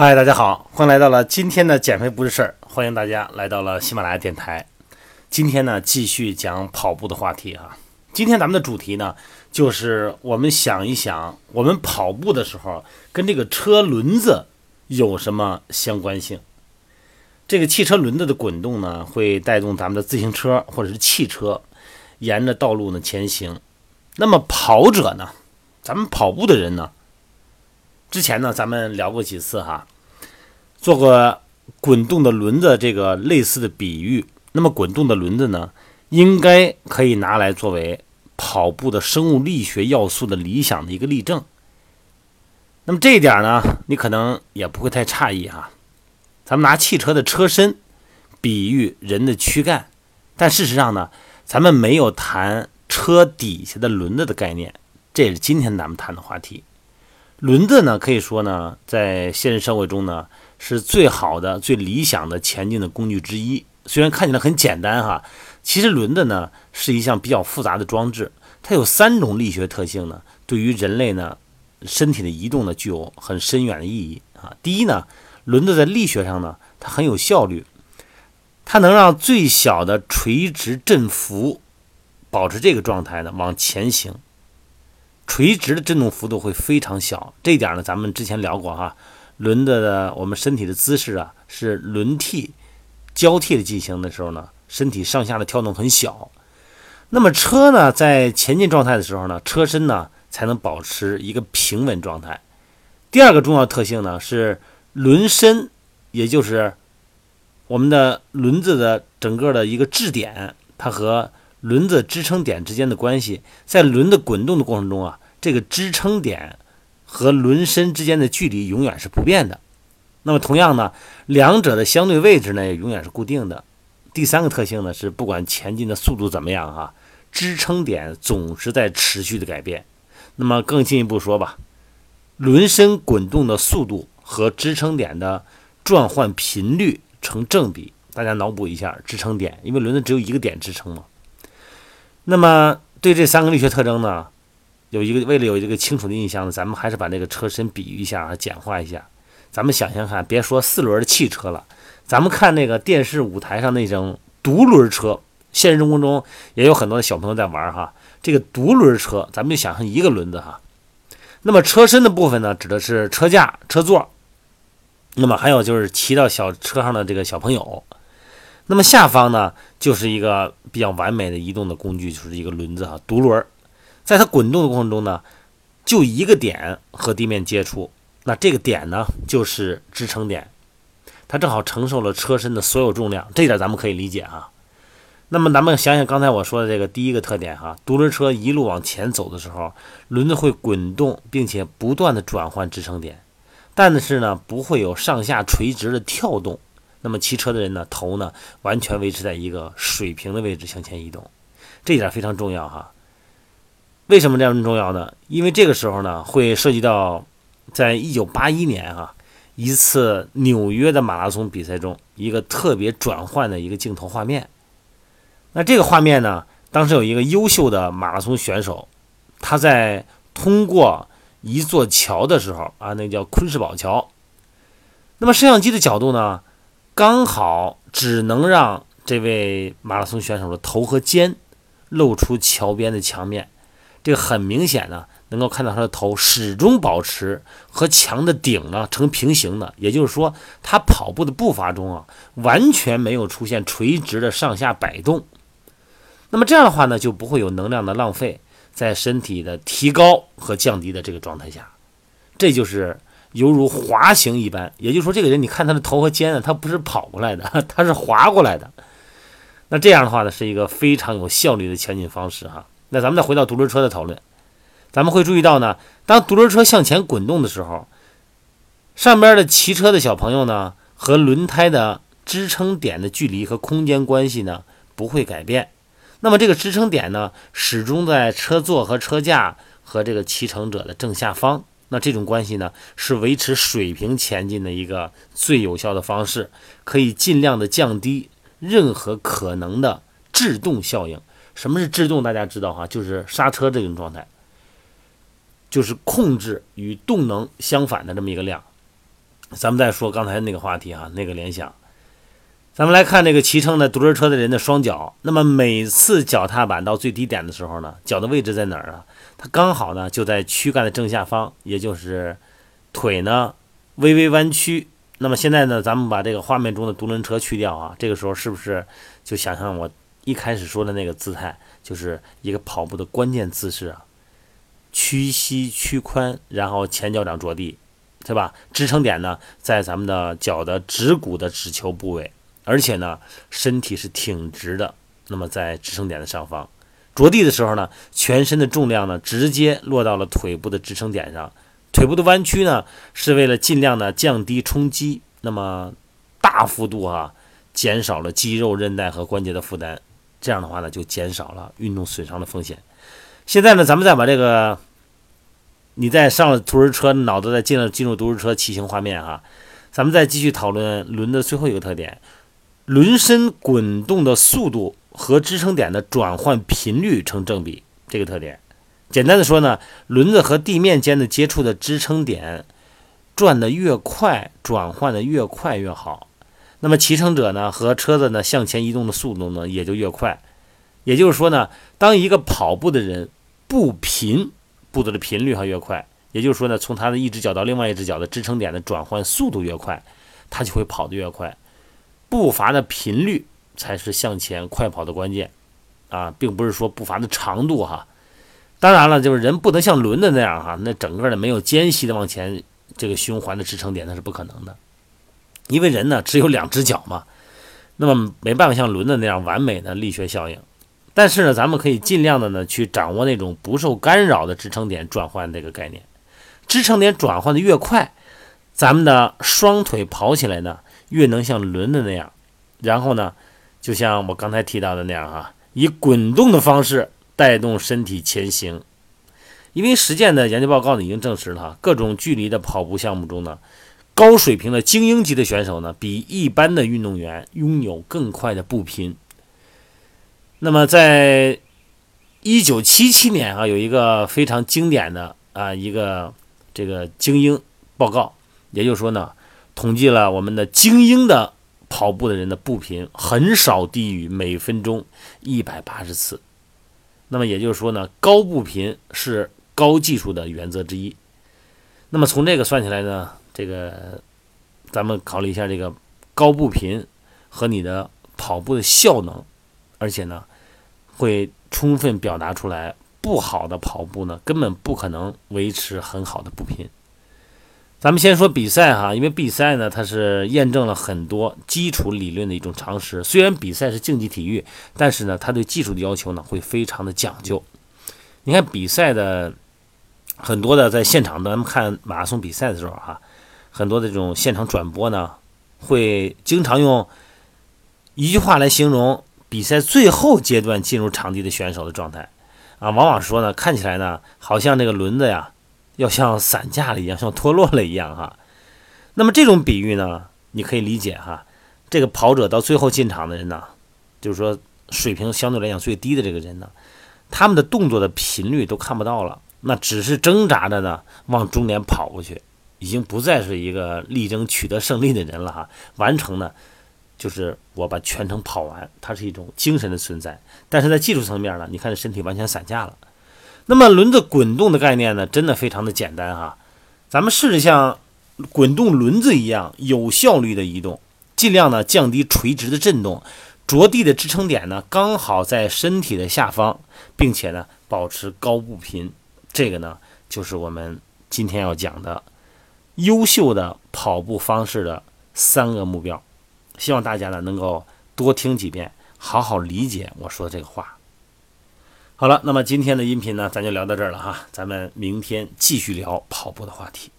嗨，大家好，欢迎来到了今天的减肥不是事儿，欢迎大家来到了喜马拉雅电台。今天呢，继续讲跑步的话题啊。今天咱们的主题呢，就是我们想一想，我们跑步的时候跟这个车轮子有什么相关性？这个汽车轮子的滚动呢，会带动咱们的自行车或者是汽车沿着道路呢前行。那么跑者呢，咱们跑步的人呢？之前呢，咱们聊过几次哈，做过滚动的轮子这个类似的比喻。那么滚动的轮子呢，应该可以拿来作为跑步的生物力学要素的理想的一个例证。那么这一点呢，你可能也不会太诧异哈。咱们拿汽车的车身比喻人的躯干，但事实上呢，咱们没有谈车底下的轮子的概念。这也是今天咱们谈的话题。轮子呢，可以说呢，在现实社会中呢，是最好的、最理想的前进的工具之一。虽然看起来很简单哈，其实轮子呢是一项比较复杂的装置，它有三种力学特性呢，对于人类呢身体的移动呢具有很深远的意义啊。第一呢，轮子在力学上呢，它很有效率，它能让最小的垂直振幅保持这个状态呢往前行。垂直的振动幅度会非常小，这一点呢，咱们之前聊过哈。轮子的我们身体的姿势啊，是轮替交替的进行的时候呢，身体上下的跳动很小。那么车呢，在前进状态的时候呢，车身呢才能保持一个平稳状态。第二个重要特性呢，是轮身，也就是我们的轮子的整个的一个质点，它和轮子支撑点之间的关系，在轮子滚动的过程中啊，这个支撑点和轮身之间的距离永远是不变的。那么同样呢，两者的相对位置呢也永远是固定的。第三个特性呢是，不管前进的速度怎么样啊，支撑点总是在持续的改变。那么更进一步说吧，轮身滚动的速度和支撑点的转换频率成正比。大家脑补一下支撑点，因为轮子只有一个点支撑嘛。那么，对这三个力学特征呢，有一个为了有一个清楚的印象呢，咱们还是把那个车身比喻一下，简化一下。咱们想想看，别说四轮的汽车了，咱们看那个电视舞台上那种独轮车，现实生活中也有很多小朋友在玩哈。这个独轮车，咱们就想象一个轮子哈。那么车身的部分呢，指的是车架、车座。那么还有就是骑到小车上的这个小朋友。那么下方呢，就是一个比较完美的移动的工具，就是一个轮子哈，独轮，在它滚动的过程中呢，就一个点和地面接触，那这个点呢，就是支撑点，它正好承受了车身的所有重量，这点咱们可以理解哈。那么咱们想想刚才我说的这个第一个特点哈，独轮车一路往前走的时候，轮子会滚动，并且不断的转换支撑点，但是呢，不会有上下垂直的跳动。那么骑车的人呢，头呢完全维持在一个水平的位置向前移动，这一点非常重要哈。为什么这样重要呢？因为这个时候呢，会涉及到在一九八一年哈一次纽约的马拉松比赛中一个特别转换的一个镜头画面。那这个画面呢，当时有一个优秀的马拉松选手，他在通过一座桥的时候啊，那叫昆士堡桥。那么摄像机的角度呢？刚好只能让这位马拉松选手的头和肩露出桥边的墙面，这个很明显呢，能够看到他的头始终保持和墙的顶呢成平行的，也就是说，他跑步的步伐中啊，完全没有出现垂直的上下摆动。那么这样的话呢，就不会有能量的浪费在身体的提高和降低的这个状态下，这就是。犹如滑行一般，也就是说，这个人你看他的头和肩呢，他不是跑过来的，他是滑过来的。那这样的话呢，是一个非常有效率的前进方式哈。那咱们再回到独轮车的讨论，咱们会注意到呢，当独轮车向前滚动的时候，上边的骑车的小朋友呢，和轮胎的支撑点的距离和空间关系呢不会改变。那么这个支撑点呢，始终在车座和车架和这个骑乘者的正下方。那这种关系呢，是维持水平前进的一个最有效的方式，可以尽量的降低任何可能的制动效应。什么是制动？大家知道哈，就是刹车这种状态，就是控制与动能相反的这么一个量。咱们再说刚才那个话题哈，那个联想。咱们来看这个骑乘的独轮车的人的双脚。那么每次脚踏板到最低点的时候呢，脚的位置在哪儿啊？它刚好呢就在躯干的正下方，也就是腿呢微微弯曲。那么现在呢，咱们把这个画面中的独轮车去掉啊，这个时候是不是就想象我一开始说的那个姿态，就是一个跑步的关键姿势啊？屈膝屈髋，然后前脚掌着地，对吧？支撑点呢在咱们的脚的指骨的指球部位。而且呢，身体是挺直的。那么在支撑点的上方，着地的时候呢，全身的重量呢直接落到了腿部的支撑点上。腿部的弯曲呢，是为了尽量的降低冲击，那么大幅度哈减少了肌肉、韧带和关节的负担。这样的话呢，就减少了运动损伤的风险。现在呢，咱们再把这个，你再上了独轮车，脑子再进了进入独轮车骑行画面哈，咱们再继续讨论轮的最后一个特点。轮身滚动的速度和支撑点的转换频率成正比，这个特点，简单的说呢，轮子和地面间的接触的支撑点转得越快，转换的越快越好。那么骑乘者呢和车子呢向前移动的速度呢也就越快。也就是说呢，当一个跑步的人步频步子的频率还越快，也就是说呢，从他的一只脚到另外一只脚的支撑点的转换速度越快，他就会跑得越快。步伐的频率才是向前快跑的关键啊，并不是说步伐的长度哈。当然了，就是人不能像轮子那样哈，那整个的没有间隙的往前，这个循环的支撑点那是不可能的。因为人呢只有两只脚嘛，那么没办法像轮子那样完美的力学效应。但是呢，咱们可以尽量的呢去掌握那种不受干扰的支撑点转换这个概念。支撑点转换的越快，咱们的双腿跑起来呢。越能像轮子那样，然后呢，就像我刚才提到的那样哈，以滚动的方式带动身体前行。因为实践的研究报告呢已经证实了，各种距离的跑步项目中呢，高水平的精英级的选手呢，比一般的运动员拥有更快的步频。那么，在一九七七年啊，有一个非常经典的啊一个这个精英报告，也就是说呢。统计了我们的精英的跑步的人的步频很少低于每分钟一百八十次，那么也就是说呢，高步频是高技术的原则之一。那么从这个算起来呢，这个咱们考虑一下这个高步频和你的跑步的效能，而且呢，会充分表达出来，不好的跑步呢根本不可能维持很好的步频。咱们先说比赛哈，因为比赛呢，它是验证了很多基础理论的一种常识。虽然比赛是竞技体育，但是呢，它对技术的要求呢会非常的讲究。你看比赛的很多的在现场，咱们看马拉松比赛的时候哈，很多的这种现场转播呢，会经常用一句话来形容比赛最后阶段进入场地的选手的状态啊，往往说呢，看起来呢，好像这个轮子呀。要像散架了一样，像脱落了一样哈。那么这种比喻呢，你可以理解哈。这个跑者到最后进场的人呢，就是说水平相对来讲最低的这个人呢，他们的动作的频率都看不到了，那只是挣扎着呢往终点跑过去，已经不再是一个力争取得胜利的人了哈。完成呢，就是我把全程跑完，它是一种精神的存在。但是在技术层面呢，你看这身体完全散架了。那么轮子滚动的概念呢，真的非常的简单哈。咱们试着像滚动轮子一样有效率的移动，尽量呢降低垂直的震动，着地的支撑点呢刚好在身体的下方，并且呢保持高步频。这个呢就是我们今天要讲的优秀的跑步方式的三个目标。希望大家呢能够多听几遍，好好理解我说的这个话。好了，那么今天的音频呢，咱就聊到这儿了哈，咱们明天继续聊跑步的话题。